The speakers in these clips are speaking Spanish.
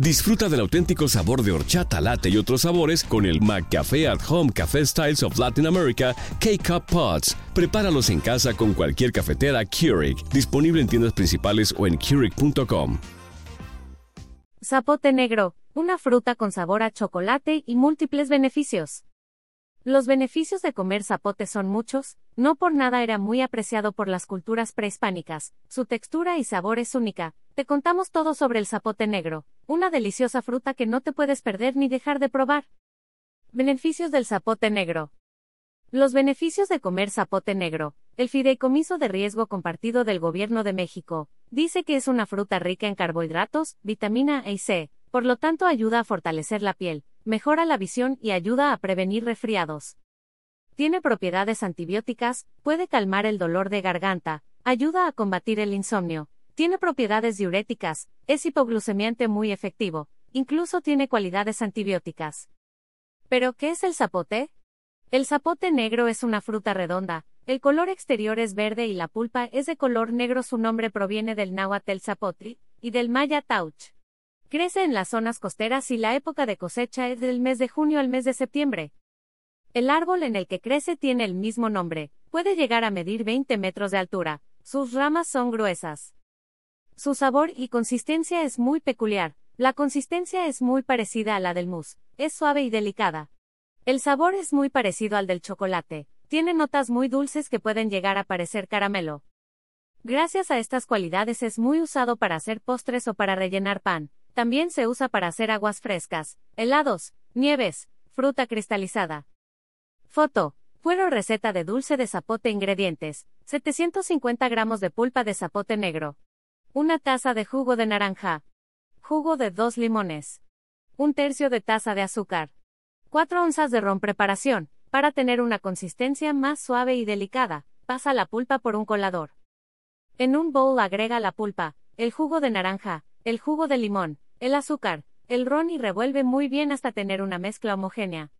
Disfruta del auténtico sabor de horchata, latte y otros sabores con el McCafé at Home Café Styles of Latin America K-Cup Pods. Prepáralos en casa con cualquier cafetera Keurig, disponible en tiendas principales o en Keurig.com. Zapote negro, una fruta con sabor a chocolate y múltiples beneficios. Los beneficios de comer zapote son muchos, no por nada era muy apreciado por las culturas prehispánicas, su textura y sabor es única. Te contamos todo sobre el zapote negro, una deliciosa fruta que no te puedes perder ni dejar de probar. Beneficios del zapote negro. Los beneficios de comer zapote negro. El Fideicomiso de Riesgo Compartido del Gobierno de México dice que es una fruta rica en carbohidratos, vitamina E y C, por lo tanto ayuda a fortalecer la piel, mejora la visión y ayuda a prevenir resfriados. Tiene propiedades antibióticas, puede calmar el dolor de garganta, ayuda a combatir el insomnio, tiene propiedades diuréticas, es hipoglucemiante muy efectivo, incluso tiene cualidades antibióticas. ¿Pero qué es el zapote? El zapote negro es una fruta redonda, el color exterior es verde y la pulpa es de color negro. Su nombre proviene del náhuatl zapotri y del maya tauch. Crece en las zonas costeras y la época de cosecha es del mes de junio al mes de septiembre. El árbol en el que crece tiene el mismo nombre, puede llegar a medir 20 metros de altura, sus ramas son gruesas. Su sabor y consistencia es muy peculiar, la consistencia es muy parecida a la del mousse, es suave y delicada. El sabor es muy parecido al del chocolate, tiene notas muy dulces que pueden llegar a parecer caramelo. Gracias a estas cualidades es muy usado para hacer postres o para rellenar pan, también se usa para hacer aguas frescas, helados, nieves, fruta cristalizada. Foto. Fuero receta de dulce de zapote ingredientes. 750 gramos de pulpa de zapote negro. Una taza de jugo de naranja. Jugo de dos limones. Un tercio de taza de azúcar. 4 onzas de ron preparación. Para tener una consistencia más suave y delicada, pasa la pulpa por un colador. En un bowl agrega la pulpa, el jugo de naranja, el jugo de limón, el azúcar, el ron y revuelve muy bien hasta tener una mezcla homogénea.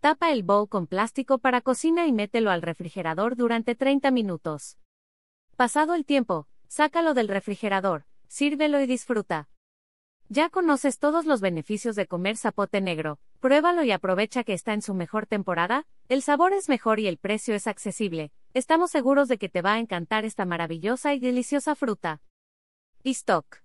Tapa el bowl con plástico para cocina y mételo al refrigerador durante 30 minutos. Pasado el tiempo, sácalo del refrigerador, sírvelo y disfruta. Ya conoces todos los beneficios de comer zapote negro, pruébalo y aprovecha que está en su mejor temporada, el sabor es mejor y el precio es accesible, estamos seguros de que te va a encantar esta maravillosa y deliciosa fruta. Y stock.